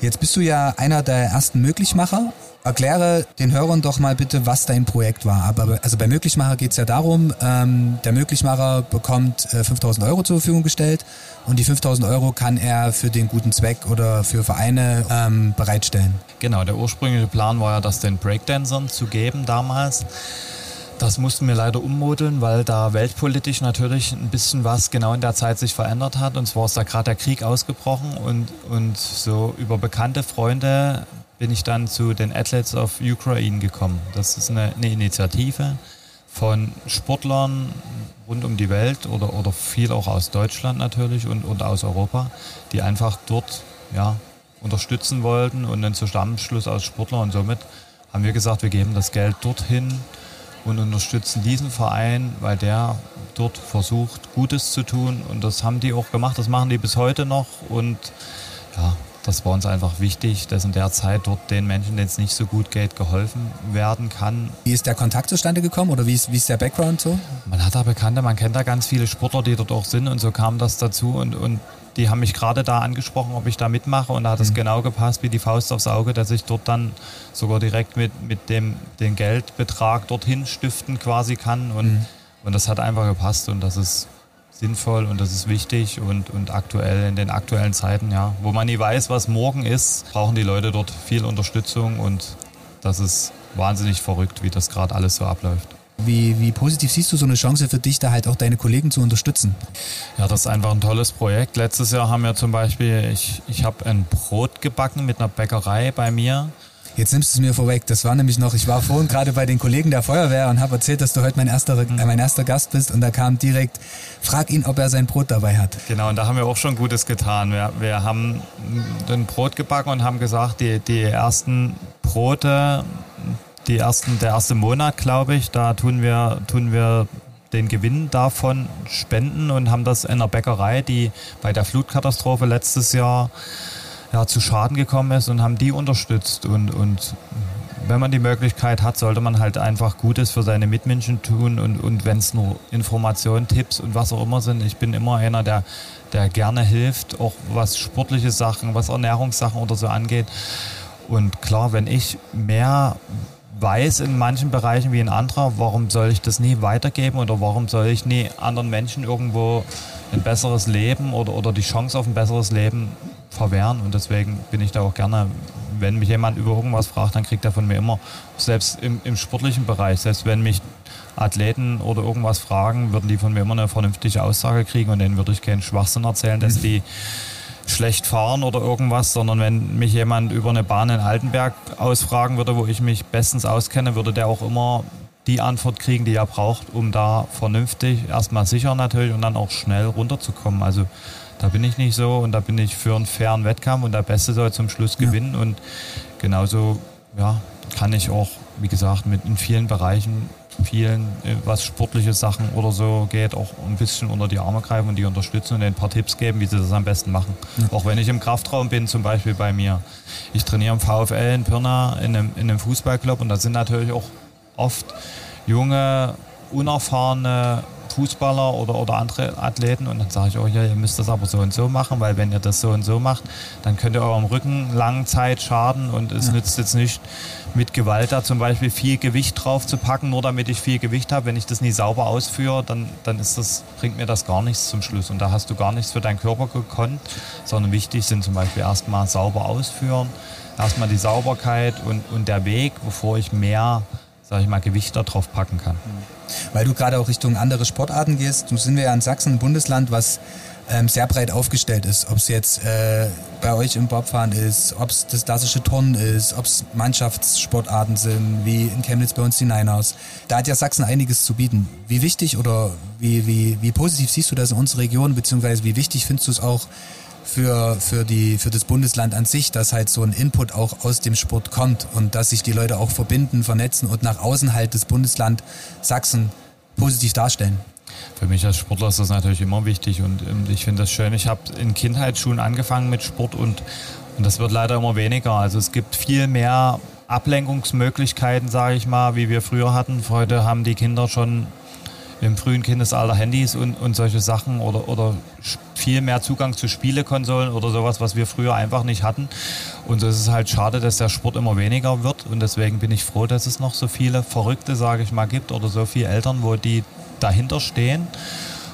Jetzt bist du ja einer der ersten Möglichmacher Erkläre den Hörern doch mal bitte, was dein Projekt war. Aber also bei Möglichmacher geht es ja darum, ähm, der Möglichmacher bekommt äh, 5000 Euro zur Verfügung gestellt und die 5000 Euro kann er für den guten Zweck oder für Vereine ähm, bereitstellen. Genau, der ursprüngliche Plan war ja, das den Breakdancern zu geben damals. Das mussten wir leider ummodeln, weil da weltpolitisch natürlich ein bisschen was genau in der Zeit sich verändert hat. Und zwar ist da gerade der Krieg ausgebrochen und, und so über bekannte Freunde bin ich dann zu den Athletes of Ukraine gekommen. Das ist eine, eine Initiative von Sportlern rund um die Welt oder, oder viel auch aus Deutschland natürlich und, und aus Europa, die einfach dort ja, unterstützen wollten und einen Zusammenschluss aus Sportlern und somit haben wir gesagt, wir geben das Geld dorthin und unterstützen diesen Verein, weil der dort versucht, Gutes zu tun. Und das haben die auch gemacht, das machen die bis heute noch. Und ja, das war uns einfach wichtig, dass in der Zeit dort den Menschen, denen es nicht so gut geht, geholfen werden kann. Wie ist der Kontakt zustande gekommen oder wie ist, wie ist der Background so? Man hat da Bekannte, man kennt da ganz viele Sportler, die dort auch sind und so kam das dazu und, und die haben mich gerade da angesprochen, ob ich da mitmache und da hat es mhm. genau gepasst wie die Faust aufs Auge, dass ich dort dann sogar direkt mit, mit dem den Geldbetrag dorthin stiften quasi kann und, mhm. und das hat einfach gepasst und das ist sinnvoll und das ist wichtig und, und aktuell in den aktuellen Zeiten, ja, wo man nie weiß, was morgen ist, brauchen die Leute dort viel Unterstützung und das ist wahnsinnig verrückt, wie das gerade alles so abläuft. Wie, wie positiv siehst du so eine Chance für dich, da halt auch deine Kollegen zu unterstützen? Ja, das ist einfach ein tolles Projekt. Letztes Jahr haben wir zum Beispiel, ich, ich habe ein Brot gebacken mit einer Bäckerei bei mir Jetzt nimmst du es mir vorweg. Das war nämlich noch, ich war vorhin gerade bei den Kollegen der Feuerwehr und habe erzählt, dass du heute mein erster, äh, mein erster Gast bist und da kam direkt, frag ihn, ob er sein Brot dabei hat. Genau, und da haben wir auch schon Gutes getan. Wir, wir haben ein Brot gebacken und haben gesagt, die, die ersten Brote, die ersten, der erste Monat, glaube ich, da tun wir, tun wir den Gewinn davon spenden und haben das in einer Bäckerei, die bei der Flutkatastrophe letztes Jahr ja, zu Schaden gekommen ist und haben die unterstützt. Und, und wenn man die Möglichkeit hat, sollte man halt einfach Gutes für seine Mitmenschen tun und, und wenn es nur Informationen, Tipps und was auch immer sind. Ich bin immer einer, der, der gerne hilft, auch was sportliche Sachen, was Ernährungssachen oder so angeht. Und klar, wenn ich mehr weiß in manchen Bereichen wie in anderen, warum soll ich das nie weitergeben oder warum soll ich nie anderen Menschen irgendwo ein besseres Leben oder, oder die Chance auf ein besseres Leben verwehren. Und deswegen bin ich da auch gerne, wenn mich jemand über irgendwas fragt, dann kriegt er von mir immer, selbst im, im sportlichen Bereich, selbst wenn mich Athleten oder irgendwas fragen, würden die von mir immer eine vernünftige Aussage kriegen und denen würde ich keinen Schwachsinn erzählen, dass die schlecht fahren oder irgendwas, sondern wenn mich jemand über eine Bahn in Altenberg ausfragen würde, wo ich mich bestens auskenne, würde der auch immer die Antwort kriegen, die er braucht, um da vernünftig, erstmal sicher natürlich und dann auch schnell runterzukommen. Also da bin ich nicht so und da bin ich für einen fairen Wettkampf und der Beste soll zum Schluss gewinnen ja. und genauso ja, kann ich auch, wie gesagt, mit in vielen Bereichen vielen, äh, was sportliche Sachen oder so geht, auch ein bisschen unter die Arme greifen und die unterstützen und ein paar Tipps geben, wie sie das am besten machen. Ja. Auch wenn ich im Kraftraum bin, zum Beispiel bei mir. Ich trainiere im VfL in Pirna in einem, in einem Fußballclub und da sind natürlich auch oft junge, unerfahrene Fußballer oder, oder andere Athleten und dann sage ich, oh ja, ihr müsst das aber so und so machen, weil wenn ihr das so und so macht, dann könnt ihr eurem Rücken lange Zeit schaden und es ja. nützt jetzt nicht mit Gewalt da zum Beispiel viel Gewicht drauf zu packen, nur damit ich viel Gewicht habe. Wenn ich das nie sauber ausführe, dann, dann ist das, bringt mir das gar nichts zum Schluss und da hast du gar nichts für deinen Körper gekonnt, sondern wichtig sind zum Beispiel erstmal sauber ausführen, erstmal die Sauberkeit und, und der Weg, bevor ich mehr sage ich mal, Gewicht da drauf packen kann. Weil du gerade auch Richtung andere Sportarten gehst, nun sind wir ja in Sachsen ein Bundesland, was ähm, sehr breit aufgestellt ist. Ob es jetzt äh, bei euch im Bobfahren ist, ob es das klassische Turnen ist, ob es Mannschaftssportarten sind, wie in Chemnitz bei uns die Niners. Da hat ja Sachsen einiges zu bieten. Wie wichtig oder wie, wie, wie positiv siehst du das in unserer Region, beziehungsweise wie wichtig findest du es auch für, für, die, für das Bundesland an sich, dass halt so ein Input auch aus dem Sport kommt und dass sich die Leute auch verbinden, vernetzen und nach außen halt das Bundesland Sachsen positiv darstellen. Für mich als Sportler ist das natürlich immer wichtig und ich finde das schön. Ich habe in Kindheitsschulen angefangen mit Sport und, und das wird leider immer weniger. Also es gibt viel mehr Ablenkungsmöglichkeiten, sage ich mal, wie wir früher hatten. Heute haben die Kinder schon im frühen Kindesalter Handys und, und solche Sachen oder, oder viel mehr Zugang zu Spielekonsolen oder sowas, was wir früher einfach nicht hatten. Und es ist halt schade, dass der Sport immer weniger wird und deswegen bin ich froh, dass es noch so viele Verrückte, sage ich mal, gibt oder so viele Eltern, wo die dahinter stehen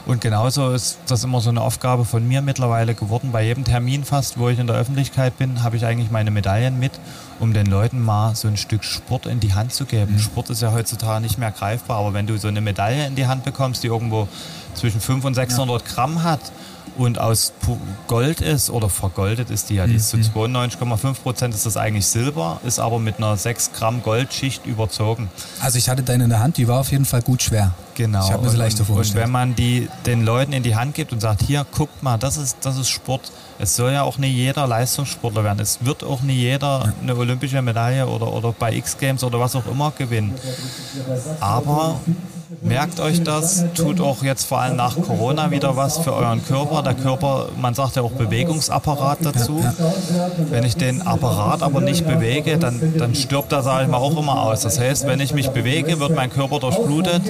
und genauso ist das immer so eine Aufgabe von mir mittlerweile geworden. Bei jedem Termin fast, wo ich in der Öffentlichkeit bin, habe ich eigentlich meine Medaillen mit, um den Leuten mal so ein Stück Sport in die Hand zu geben. Mhm. Sport ist ja heutzutage nicht mehr greifbar, aber wenn du so eine Medaille in die Hand bekommst, die irgendwo zwischen 500 und 600 ja. Gramm hat und aus Gold ist oder vergoldet ist die ja, die ist zu 92,5 mhm. Prozent ist das eigentlich Silber, ist aber mit einer 6 Gramm Goldschicht überzogen. Also ich hatte deine in der Hand, die war auf jeden Fall gut schwer. Genau. Ich habe mir so leicht so vorgestellt. Und wenn man die den Leuten in die Hand gibt und sagt, hier, guckt mal, das ist, das ist Sport. Es soll ja auch nicht jeder Leistungssportler werden. Es wird auch nicht jeder eine olympische Medaille oder, oder bei X-Games oder was auch immer gewinnen. Aber Merkt euch das, tut auch jetzt vor allem nach Corona wieder was für euren Körper. Der Körper, man sagt ja auch Bewegungsapparat dazu. Wenn ich den Apparat aber nicht bewege, dann, dann stirbt er, sage ich mal, auch immer aus. Das heißt, wenn ich mich bewege, wird mein Körper durchblutet.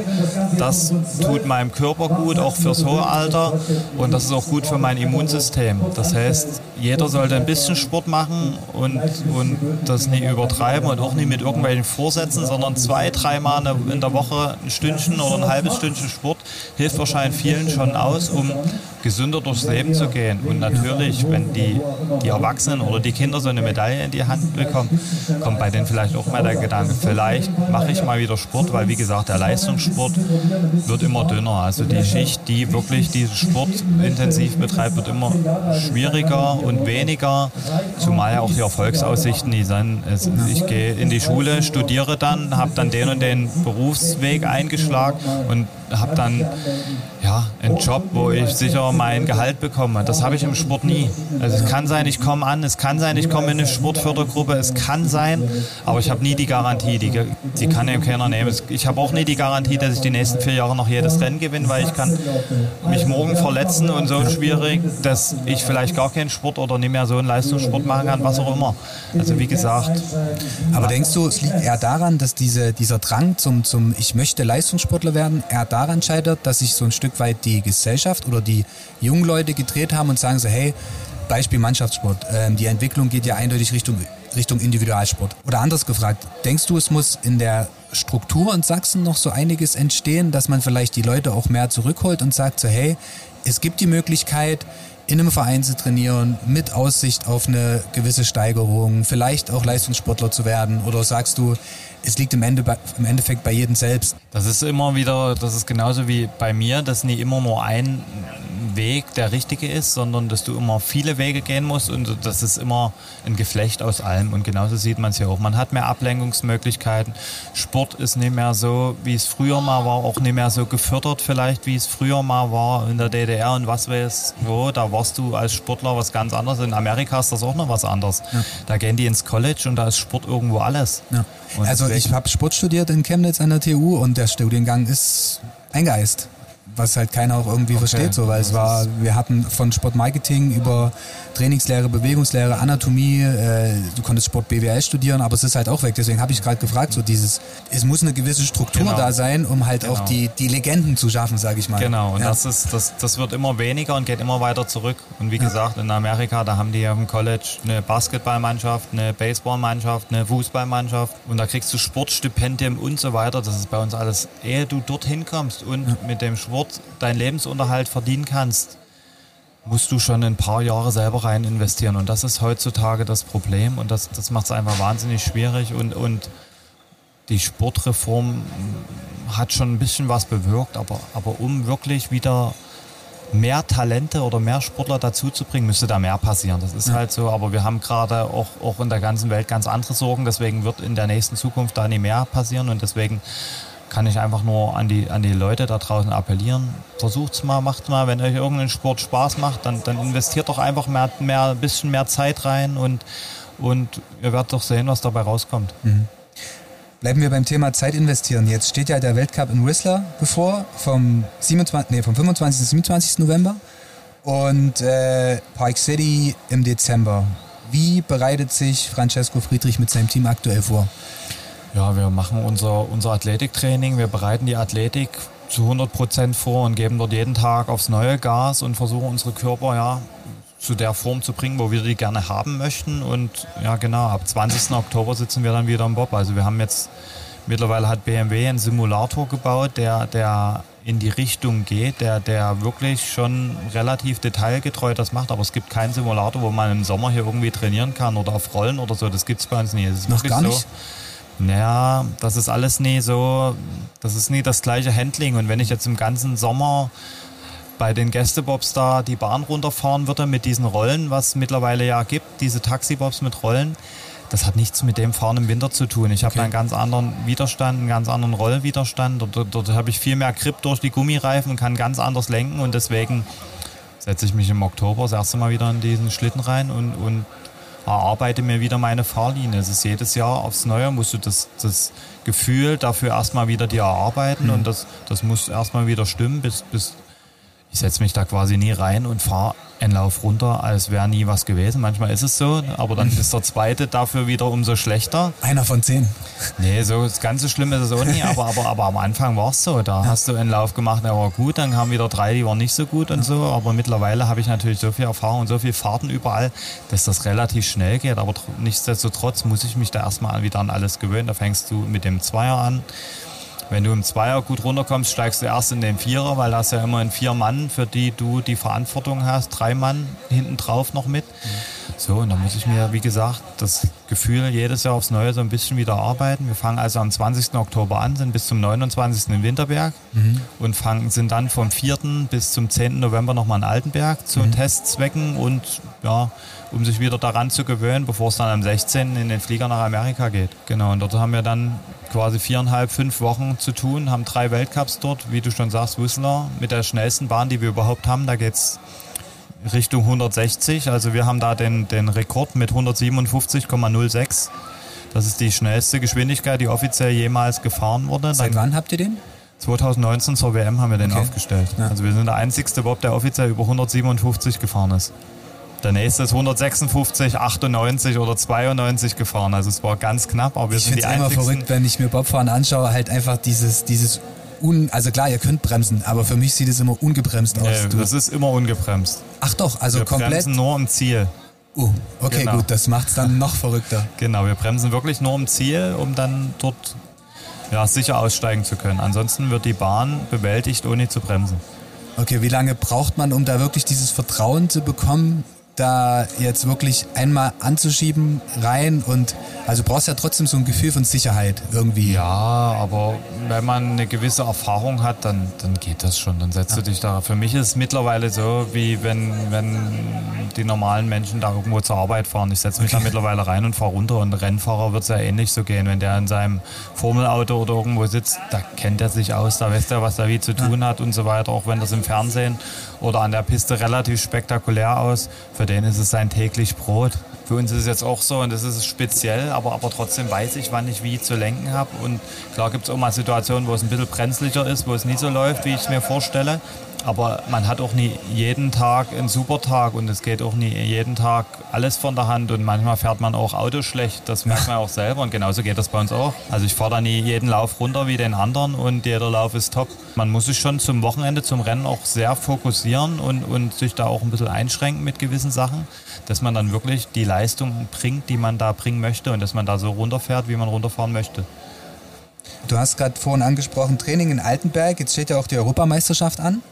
Das tut meinem Körper gut, auch fürs hohe Alter. Und das ist auch gut für mein Immunsystem. Das heißt, jeder sollte ein bisschen Sport machen und, und das nicht übertreiben und auch nicht mit irgendwelchen Vorsätzen, sondern zwei, dreimal in der Woche ein Stündchen oder ein halbes Stündchen Sport hilft wahrscheinlich vielen schon aus, um gesünder durchs Leben zu gehen. Und natürlich, wenn die, die Erwachsenen oder die Kinder so eine Medaille in die Hand bekommen, kommt bei denen vielleicht auch mal der Gedanke, vielleicht mache ich mal wieder Sport, weil wie gesagt, der Leistungssport wird immer dünner. Also die Schicht, die wirklich diesen Sport intensiv betreibt, wird immer schwieriger und weniger, zumal ja auch die Erfolgsaussichten, die sind, ich gehe in die Schule, studiere dann, habe dann den und den Berufsweg eingeschlagen und habe dann ja, einen Job, wo ich sicher mein Gehalt bekomme. Das habe ich im Sport nie. Also es kann sein, ich komme an, es kann sein, ich komme in eine Sportfördergruppe, es kann sein, aber ich habe nie die Garantie, die, die kann eben keiner nehmen. Ich habe auch nie die Garantie, dass ich die nächsten vier Jahre noch jedes Rennen gewinne, weil ich kann mich morgen verletzen und so schwierig, dass ich vielleicht gar keinen Sport oder nicht mehr so einen Leistungssport machen kann, was auch immer. Also wie gesagt. Aber denkst du, es liegt eher daran, dass diese, dieser Drang zum, zum Ich möchte Leistungssportler werden, eher daran scheitert, dass sich so ein Stück weit die Gesellschaft oder die jungen Leute gedreht haben und sagen so, hey, Beispiel Mannschaftssport, ähm, die Entwicklung geht ja eindeutig Richtung, Richtung Individualsport. Oder anders gefragt, denkst du, es muss in der Struktur in Sachsen noch so einiges entstehen, dass man vielleicht die Leute auch mehr zurückholt und sagt so, hey, es gibt die Möglichkeit, in einem Verein zu trainieren, mit Aussicht auf eine gewisse Steigerung, vielleicht auch Leistungssportler zu werden? Oder sagst du, es liegt im, Ende, im Endeffekt bei jedem selbst? Das ist immer wieder, das ist genauso wie bei mir, dass nie immer nur ein Weg der richtige ist, sondern dass du immer viele Wege gehen musst und das ist immer ein Geflecht aus allem. Und genauso sieht man es ja auch. Man hat mehr Ablenkungsmöglichkeiten. Sport ist nicht mehr so, wie es früher mal war, auch nicht mehr so gefördert vielleicht, wie es früher mal war in der DDR und was weiß wo. Da warst du als Sportler was ganz anderes. In Amerika ist das auch noch was anderes. Ja. Da gehen die ins College und da ist Sport irgendwo alles. Ja. Also ich habe Sport studiert in Chemnitz an der TU und der Studiengang ist ein Geist was halt keiner auch irgendwie okay. versteht, so, weil es war, wir hatten von Sportmarketing über Trainingslehre, Bewegungslehre, Anatomie, äh, du konntest Sport BWL studieren, aber es ist halt auch weg. Deswegen habe ich gerade gefragt, so dieses, es muss eine gewisse Struktur genau. da sein, um halt genau. auch die, die Legenden zu schaffen, sage ich mal. Genau, und ja. das ist, das, das wird immer weniger und geht immer weiter zurück. Und wie ja. gesagt, in Amerika, da haben die ja im College eine Basketballmannschaft, eine Baseballmannschaft, eine Fußballmannschaft und da kriegst du Sportstipendium und so weiter. Das ist bei uns alles, ehe du dorthin kommst und ja. mit dem Sport dort deinen Lebensunterhalt verdienen kannst, musst du schon ein paar Jahre selber rein investieren. Und das ist heutzutage das Problem und das, das macht es einfach wahnsinnig schwierig. Und, und die Sportreform hat schon ein bisschen was bewirkt, aber, aber um wirklich wieder mehr Talente oder mehr Sportler dazu zu bringen, müsste da mehr passieren. Das ist ja. halt so, aber wir haben gerade auch, auch in der ganzen Welt ganz andere Sorgen, deswegen wird in der nächsten Zukunft da nicht mehr passieren und deswegen kann ich einfach nur an die, an die Leute da draußen appellieren. Versucht's mal, macht mal, wenn euch irgendein Sport Spaß macht, dann, dann investiert doch einfach mehr, mehr, ein bisschen mehr Zeit rein und, und ihr werdet doch sehen, was dabei rauskommt. Mhm. Bleiben wir beim Thema Zeit investieren. Jetzt steht ja der Weltcup in Whistler bevor, vom, 27, nee, vom 25. bis 27. November und äh, Park City im Dezember. Wie bereitet sich Francesco Friedrich mit seinem Team aktuell vor? Ja, wir machen unser, unser Athletiktraining, wir bereiten die Athletik zu 100 Prozent vor und geben dort jeden Tag aufs neue Gas und versuchen unsere Körper ja zu der Form zu bringen, wo wir die gerne haben möchten. Und ja, genau, ab 20. Oktober sitzen wir dann wieder im Bob. Also wir haben jetzt, mittlerweile hat BMW einen Simulator gebaut, der, der in die Richtung geht, der, der wirklich schon relativ detailgetreu das macht. Aber es gibt keinen Simulator, wo man im Sommer hier irgendwie trainieren kann oder auf Rollen oder so. Das gibt es bei uns nie. Noch gar nicht? So, naja, das ist alles nie so, das ist nie das gleiche Handling. Und wenn ich jetzt im ganzen Sommer bei den Gästebobs da die Bahn runterfahren würde mit diesen Rollen, was es mittlerweile ja gibt, diese Taxibobs mit Rollen, das hat nichts mit dem Fahren im Winter zu tun. Ich habe okay. einen ganz anderen Widerstand, einen ganz anderen Rollwiderstand. Dort, dort habe ich viel mehr Grip durch die Gummireifen und kann ganz anders lenken und deswegen setze ich mich im Oktober das erste Mal wieder in diesen Schlitten rein und, und erarbeite mir wieder meine Fahrlinie. Es ist jedes Jahr aufs Neue, musst du das, das Gefühl dafür erstmal wieder dir erarbeiten mhm. und das, das muss erstmal wieder stimmen, bis, bis ich setze mich da quasi nie rein und fahre einen Lauf runter, als wäre nie was gewesen. Manchmal ist es so, aber dann ist der zweite dafür wieder umso schlechter. Einer von zehn. Nee, so das ganze Schlimme ist es auch nie, aber, aber, aber am Anfang war es so. Da ja. hast du einen Lauf gemacht, der war gut, dann kamen wieder drei, die waren nicht so gut und ja. so. Aber mittlerweile habe ich natürlich so viel Erfahrung und so viele Fahrten überall, dass das relativ schnell geht. Aber nichtsdestotrotz muss ich mich da erstmal wieder an alles gewöhnen. Da fängst du mit dem Zweier an wenn du im Zweier gut runterkommst, steigst du erst in den Vierer, weil da hast ja immer ein vier Mann, für die du die Verantwortung hast, drei Mann hinten drauf noch mit. Mhm. So, und da muss ich mir, wie gesagt, das Gefühl jedes Jahr aufs Neue so ein bisschen wieder arbeiten. Wir fangen also am 20. Oktober an, sind bis zum 29. in Winterberg mhm. und fangen, sind dann vom 4. bis zum 10. November nochmal in Altenberg zu mhm. Testzwecken und ja, um sich wieder daran zu gewöhnen, bevor es dann am 16. in den Flieger nach Amerika geht. Genau, und dort haben wir dann quasi viereinhalb, fünf Wochen zu tun, haben drei Weltcups dort, wie du schon sagst, Whistler, mit der schnellsten Bahn, die wir überhaupt haben. Da geht es Richtung 160. Also wir haben da den, den Rekord mit 157,06. Das ist die schnellste Geschwindigkeit, die offiziell jemals gefahren wurde. Seit wann habt ihr den? 2019 zur WM haben wir den okay. aufgestellt. Ja. Also wir sind der einzigste Bob, der offiziell über 157 gefahren ist. Der nächste ist 156, 98 oder 92 gefahren. Also es war ganz knapp, aber wir ich sind die einzigsten. immer verrückt, wenn ich mir Bobfahren anschaue, halt einfach dieses, dieses Un, also klar, ihr könnt bremsen, aber für mich sieht es immer ungebremst aus. Nee, das ist immer ungebremst. Ach doch, also wir komplett. Wir bremsen nur im Ziel. Uh, okay, genau. gut, das macht es dann noch verrückter. Genau, wir bremsen wirklich nur im Ziel, um dann dort ja, sicher aussteigen zu können. Ansonsten wird die Bahn bewältigt, ohne zu bremsen. Okay, wie lange braucht man, um da wirklich dieses Vertrauen zu bekommen, da jetzt wirklich einmal anzuschieben rein und also brauchst ja trotzdem so ein Gefühl von Sicherheit irgendwie. Ja, aber wenn man eine gewisse Erfahrung hat, dann, dann geht das schon. Dann setzt ja. du dich da. Für mich ist es mittlerweile so, wie wenn, wenn die normalen Menschen da irgendwo zur Arbeit fahren. Ich setze mich okay. da mittlerweile rein und fahre runter und Rennfahrer wird es ja ähnlich so gehen. Wenn der in seinem Formelauto oder irgendwo sitzt, da kennt er sich aus, da weiß er, was er wie zu tun ja. hat und so weiter. Auch wenn das im Fernsehen oder an der Piste relativ spektakulär aus. Für den ist es sein täglich Brot. Für uns ist es jetzt auch so und das ist speziell, aber, aber trotzdem weiß ich, wann ich wie zu lenken habe. Und klar gibt es auch mal Situationen, wo es ein bisschen brenzlicher ist, wo es nicht so läuft, wie ich es mir vorstelle. Aber man hat auch nie jeden Tag einen super Tag und es geht auch nie jeden Tag alles von der Hand und manchmal fährt man auch Auto schlecht, das merkt man auch selber und genauso geht das bei uns auch. Also ich fahre da nie jeden Lauf runter wie den anderen und jeder Lauf ist top. Man muss sich schon zum Wochenende, zum Rennen auch sehr fokussieren und, und sich da auch ein bisschen einschränken mit gewissen Sachen, dass man dann wirklich die Leistung bringt, die man da bringen möchte und dass man da so runterfährt, wie man runterfahren möchte. Du hast gerade vorhin angesprochen, Training in Altenberg. Jetzt steht ja auch die Europameisterschaft an.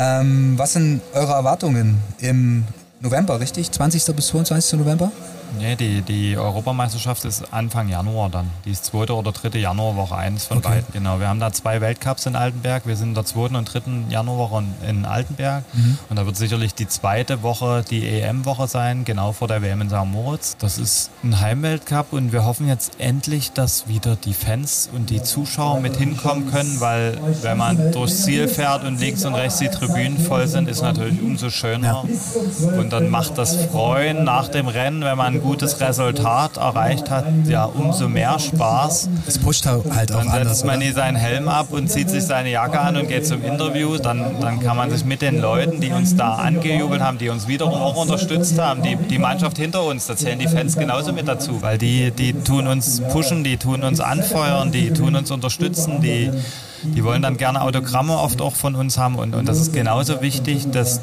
Ähm, was sind eure Erwartungen im November, richtig? 20. bis 22. November? Nee, die, die Europameisterschaft ist Anfang Januar dann. Die ist zweite oder dritte Januarwoche, eins von okay. beiden. Genau, wir haben da zwei Weltcups in Altenberg. Wir sind in der zweiten und dritten Januarwoche in Altenberg. Mhm. Und da wird sicherlich die zweite Woche die EM-Woche sein, genau vor der WM in St. Moritz. Das ist ein Heimweltcup und wir hoffen jetzt endlich, dass wieder die Fans und die Zuschauer mit hinkommen können, weil wenn man durchs Ziel fährt und links und rechts die Tribünen voll sind, ist natürlich umso schöner. Ja. Und dann macht das Freuen nach dem Rennen, wenn man gutes Resultat erreicht hat, ja umso mehr Spaß. Es pusht halt auch Dann anders. setzt man seinen Helm ab und zieht sich seine Jacke an und geht zum Interview. Dann, dann kann man sich mit den Leuten, die uns da angejubelt haben, die uns wiederum auch unterstützt haben, die, die Mannschaft hinter uns, da zählen die Fans genauso mit dazu, weil die, die tun uns pushen, die tun uns anfeuern, die tun uns unterstützen, die die wollen dann gerne Autogramme oft auch von uns haben und, und das ist genauso wichtig, dass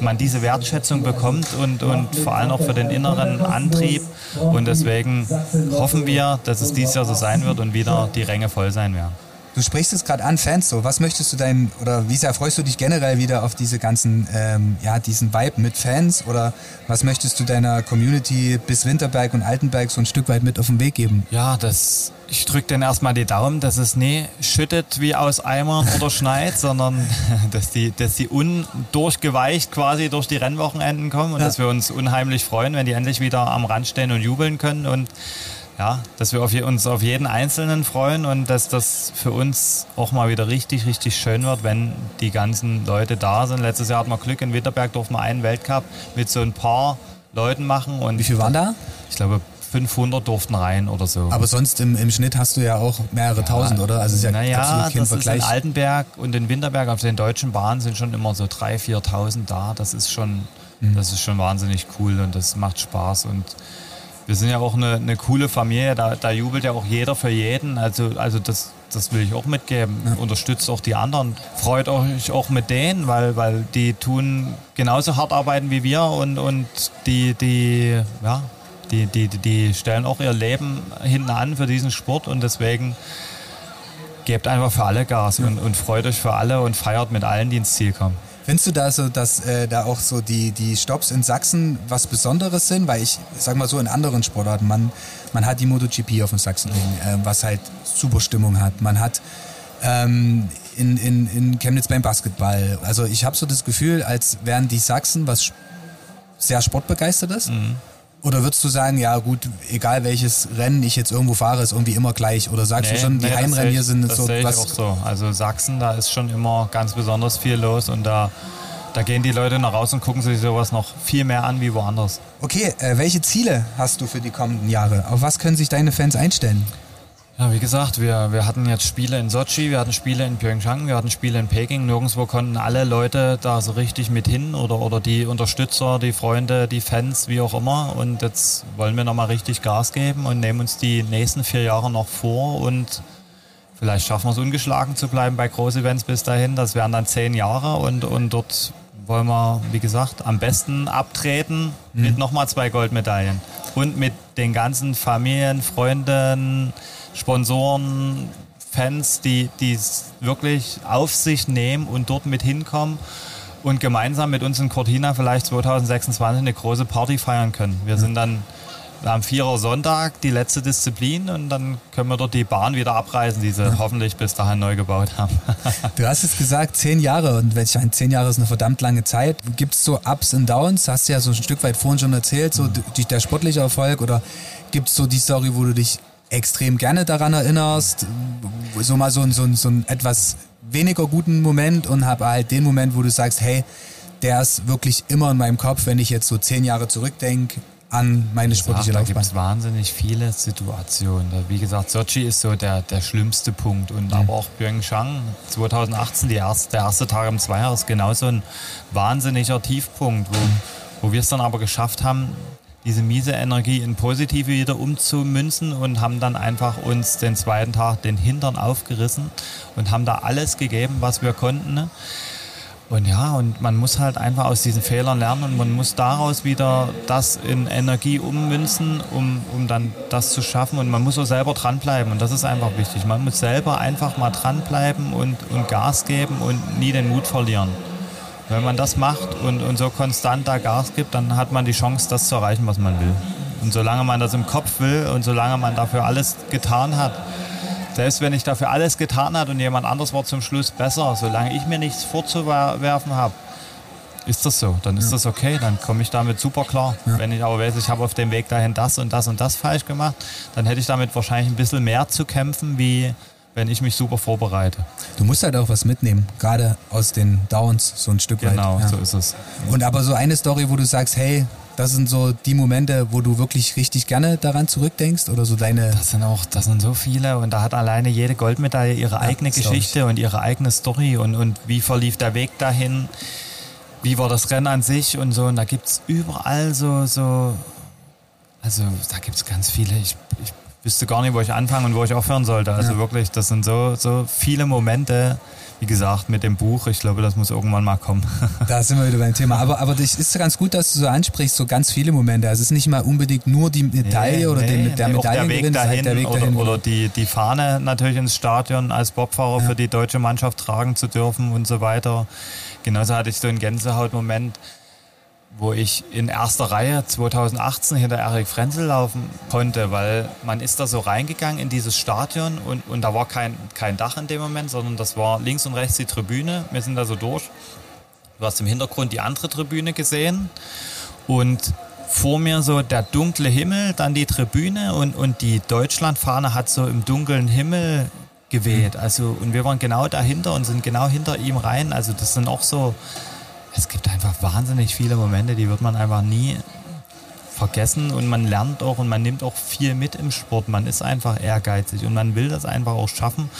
man diese Wertschätzung bekommt und, und vor allem auch für den inneren Antrieb und deswegen hoffen wir, dass es dieses Jahr so sein wird und wieder die Ränge voll sein werden. Du sprichst es gerade an, Fans so. Was möchtest du deinem, oder wie sehr freust du dich generell wieder auf diese ganzen, ähm, ja, diesen Vibe mit Fans? Oder was möchtest du deiner Community bis Winterberg und Altenberg so ein Stück weit mit auf den Weg geben? Ja, das, ich drücke denen erstmal die Daumen, dass es nie schüttet wie aus Eimern oder schneit, sondern dass die, dass die undurchgeweicht quasi durch die Rennwochenenden kommen und ja. dass wir uns unheimlich freuen, wenn die endlich wieder am Rand stehen und jubeln können und ja, dass wir auf uns auf jeden Einzelnen freuen und dass das für uns auch mal wieder richtig, richtig schön wird, wenn die ganzen Leute da sind. Letztes Jahr hatten wir Glück, in Winterberg durften wir einen Weltcup mit so ein paar Leuten machen. Und Wie viele waren da? Ich glaube 500 durften rein oder so. Aber sonst im, im Schnitt hast du ja auch mehrere ja, tausend, oder? Also ist ja naja, absolut kein das Vergleich. Ist in Altenberg und in Winterberg auf den deutschen Bahnen sind schon immer so 3.000, 4.000 da. Das ist schon, mhm. das ist schon wahnsinnig cool und das macht Spaß und wir sind ja auch eine, eine coole Familie, da, da, jubelt ja auch jeder für jeden. Also, also das, das will ich auch mitgeben. Ja. Unterstützt auch die anderen. Freut euch auch mit denen, weil, weil die tun genauso hart arbeiten wie wir und, und die, die, ja, die, die, die stellen auch ihr Leben hinten an für diesen Sport und deswegen gebt einfach für alle Gas ja. und, und freut euch für alle und feiert mit allen, die ins Ziel kommen. Findest du da so, dass äh, da auch so die, die Stops in Sachsen was Besonderes sind? Weil ich sag mal so, in anderen Sportarten, man, man hat die MotoGP auf dem Sachsenring, äh, was halt super Stimmung hat. Man hat ähm, in, in, in Chemnitz beim Basketball. Also ich habe so das Gefühl, als wären die Sachsen, was sehr sportbegeistert ist? Mhm. Oder würdest du sagen, ja gut, egal welches Rennen ich jetzt irgendwo fahre, ist irgendwie immer gleich? Oder sagst nee, du schon, die nee, Heimrennen hier sind das so sehe ich was? auch so. Also Sachsen, da ist schon immer ganz besonders viel los und da, da gehen die Leute nach raus und gucken sich sowas noch viel mehr an wie woanders. Okay, äh, welche Ziele hast du für die kommenden Jahre? Auf was können sich deine Fans einstellen? Ja, wie gesagt, wir, wir hatten jetzt Spiele in Sochi, wir hatten Spiele in Pyeongchang, wir hatten Spiele in Peking. Nirgendwo konnten alle Leute da so richtig mit hin oder, oder die Unterstützer, die Freunde, die Fans, wie auch immer. Und jetzt wollen wir nochmal richtig Gas geben und nehmen uns die nächsten vier Jahre noch vor und vielleicht schaffen wir es ungeschlagen zu bleiben bei Groß-Events bis dahin. Das wären dann zehn Jahre und, und dort wollen wir, wie gesagt, am besten abtreten mhm. mit nochmal zwei Goldmedaillen und mit den ganzen Familien, Freunden, Sponsoren, Fans, die es wirklich auf sich nehmen und dort mit hinkommen und gemeinsam mit uns in Cortina vielleicht 2026 eine große Party feiern können. Wir sind dann am Vierer Sonntag die letzte Disziplin und dann können wir dort die Bahn wieder abreißen, die sie ja. hoffentlich bis dahin neu gebaut haben. du hast jetzt gesagt, zehn Jahre und ich meine, zehn Jahre ist eine verdammt lange Zeit. Gibt es so Ups und Downs? Hast du ja so ein Stück weit vorhin schon erzählt, so mhm. der sportliche Erfolg oder gibt es so die Story, wo du dich extrem gerne daran erinnerst, so mal so, so, so einen etwas weniger guten Moment und habe halt den Moment, wo du sagst, hey, der ist wirklich immer in meinem Kopf, wenn ich jetzt so zehn Jahre zurückdenke an meine sportliche Laufbahn. Da gibt es wahnsinnig viele Situationen. Wie gesagt, Sochi ist so der, der schlimmste Punkt. Und mhm. aber auch Pyeongchang 2018, die erste, der erste Tag im Zweier, ist genauso ein wahnsinniger Tiefpunkt, wo, wo wir es dann aber geschafft haben, diese miese Energie in positive wieder umzumünzen und haben dann einfach uns den zweiten Tag den Hintern aufgerissen und haben da alles gegeben, was wir konnten. Ne? Und ja, und man muss halt einfach aus diesen Fehlern lernen und man muss daraus wieder das in Energie ummünzen, um, um dann das zu schaffen. Und man muss auch selber dranbleiben und das ist einfach wichtig. Man muss selber einfach mal dranbleiben und, und Gas geben und nie den Mut verlieren. Wenn man das macht und, und so konstant da Gas gibt, dann hat man die Chance, das zu erreichen, was man will. Und solange man das im Kopf will und solange man dafür alles getan hat, selbst wenn ich dafür alles getan hat und jemand anderes war zum Schluss besser, solange ich mir nichts vorzuwerfen habe, ist das so. Dann ist ja. das okay, dann komme ich damit super klar. Ja. Wenn ich aber weiß, ich habe auf dem Weg dahin das und das und das falsch gemacht, dann hätte ich damit wahrscheinlich ein bisschen mehr zu kämpfen, wie wenn ich mich super vorbereite. Du musst halt auch was mitnehmen, gerade aus den Downs so ein Stück genau, weit. Genau, ja. so ist es. Und aber so eine Story, wo du sagst, hey, das sind so die Momente, wo du wirklich richtig gerne daran zurückdenkst oder so deine. Das sind auch, das sind so viele und da hat alleine jede Goldmedaille ihre ja, eigene Geschichte und ihre eigene Story und, und wie verlief der Weg dahin, wie war das Rennen an sich und so und da gibt es überall so, so, also da gibt es ganz viele. Ich, ich wüsste gar nicht, wo ich anfangen und wo ich aufhören sollte. Also ja. wirklich, das sind so, so viele Momente, wie gesagt, mit dem Buch. Ich glaube, das muss irgendwann mal kommen. Da sind wir wieder beim Thema. Aber, aber das ist ganz gut, dass du so ansprichst, so ganz viele Momente. Also es ist nicht mal unbedingt nur die Medaille nee, oder nee, den, der nee, Medaille. Der Weg dahin, halt der Weg dahin oder, oder, die, die Fahne natürlich ins Stadion als Bobfahrer ja. für die deutsche Mannschaft tragen zu dürfen und so weiter. Genauso hatte ich so einen Gänsehautmoment wo ich in erster Reihe 2018 hinter Erik Frenzel laufen konnte, weil man ist da so reingegangen in dieses Stadion und, und da war kein, kein Dach in dem Moment, sondern das war links und rechts die Tribüne. Wir sind da so durch. Du hast im Hintergrund die andere Tribüne gesehen und vor mir so der dunkle Himmel, dann die Tribüne und, und die Deutschlandfahne hat so im dunklen Himmel geweht. Also, und wir waren genau dahinter und sind genau hinter ihm rein. Also das sind auch so es gibt einfach wahnsinnig viele Momente, die wird man einfach nie vergessen und man lernt auch und man nimmt auch viel mit im Sport. Man ist einfach ehrgeizig und man will das einfach auch schaffen.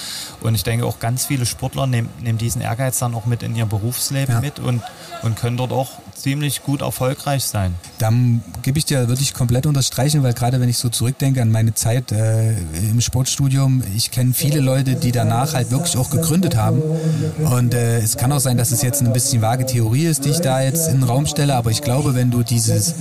Und ich denke auch ganz viele Sportler nehmen, nehmen diesen Ehrgeiz dann auch mit in ihr Berufsleben ja. mit und, und können dort auch ziemlich gut erfolgreich sein. Dann gebe ich dir, würde ich komplett unterstreichen, weil gerade wenn ich so zurückdenke an meine Zeit äh, im Sportstudium, ich kenne viele Leute, die danach halt wirklich auch gegründet haben. Und äh, es kann auch sein, dass es jetzt ein bisschen vage Theorie ist, die ich da jetzt in den Raum stelle, aber ich glaube, wenn du dieses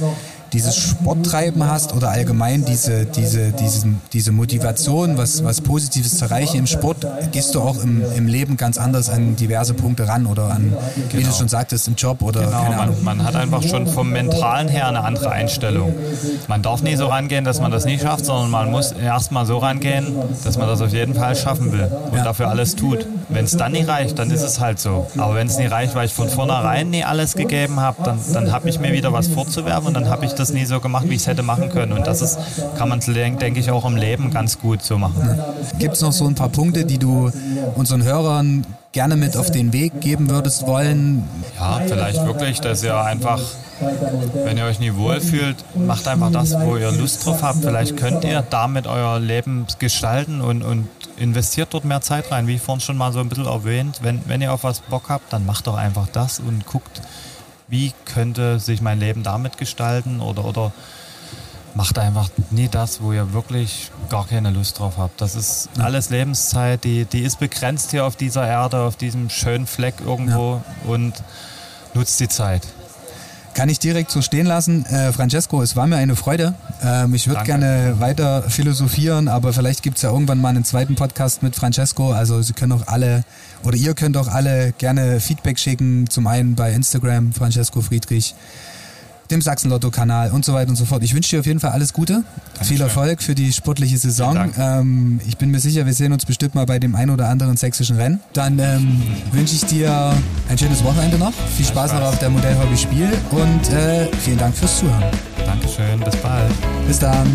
dieses Sporttreiben hast oder allgemein diese, diese, diese, diese Motivation, was, was Positives zu erreichen im Sport, gehst du auch im, im Leben ganz anders an diverse Punkte ran oder an, genau. wie du genau. schon sagtest, im Job oder genau, keine Ahnung. Man, man hat einfach schon vom Mentalen her eine andere Einstellung. Man darf nie so rangehen, dass man das nicht schafft, sondern man muss erstmal so rangehen, dass man das auf jeden Fall schaffen will und ja. dafür alles tut. Wenn es dann nicht reicht, dann ist es halt so. Aber wenn es nicht reicht, weil ich von vornherein nie alles gegeben habe, dann, dann habe ich mir wieder was vorzuwerfen und dann habe ich das nie so gemacht, wie ich es hätte machen können. Und das ist, kann man, denke ich, auch im Leben ganz gut so machen. Gibt es noch so ein paar Punkte, die du unseren Hörern gerne mit auf den Weg geben würdest wollen? Ja, vielleicht wirklich, dass ihr einfach, wenn ihr euch nie wohlfühlt, macht einfach das, wo ihr Lust drauf habt. Vielleicht könnt ihr damit euer Leben gestalten und, und investiert dort mehr Zeit rein, wie ich vorhin schon mal so ein bisschen erwähnt. Wenn, wenn ihr auf was Bock habt, dann macht doch einfach das und guckt, wie könnte sich mein Leben damit gestalten oder, oder macht einfach nie das, wo ihr wirklich gar keine Lust drauf habt. Das ist alles Lebenszeit, die, die ist begrenzt hier auf dieser Erde, auf diesem schönen Fleck irgendwo ja. und nutzt die Zeit. Kann ich direkt so stehen lassen. Äh, Francesco, es war mir eine Freude. Ähm, ich würde gerne weiter philosophieren, aber vielleicht gibt es ja irgendwann mal einen zweiten Podcast mit Francesco. Also Sie können auch alle oder ihr könnt auch alle gerne Feedback schicken. Zum einen bei Instagram, Francesco Friedrich dem Sachsen-Lotto-Kanal und so weiter und so fort. Ich wünsche dir auf jeden Fall alles Gute, Dankeschön. viel Erfolg für die sportliche Saison. Ähm, ich bin mir sicher, wir sehen uns bestimmt mal bei dem ein oder anderen sächsischen Rennen. Dann ähm, wünsche ich dir ein schönes Wochenende noch, viel Spaß noch auf der Modellhobby Spiel und äh, vielen Dank fürs Zuhören. Dankeschön, bis bald. Bis dann.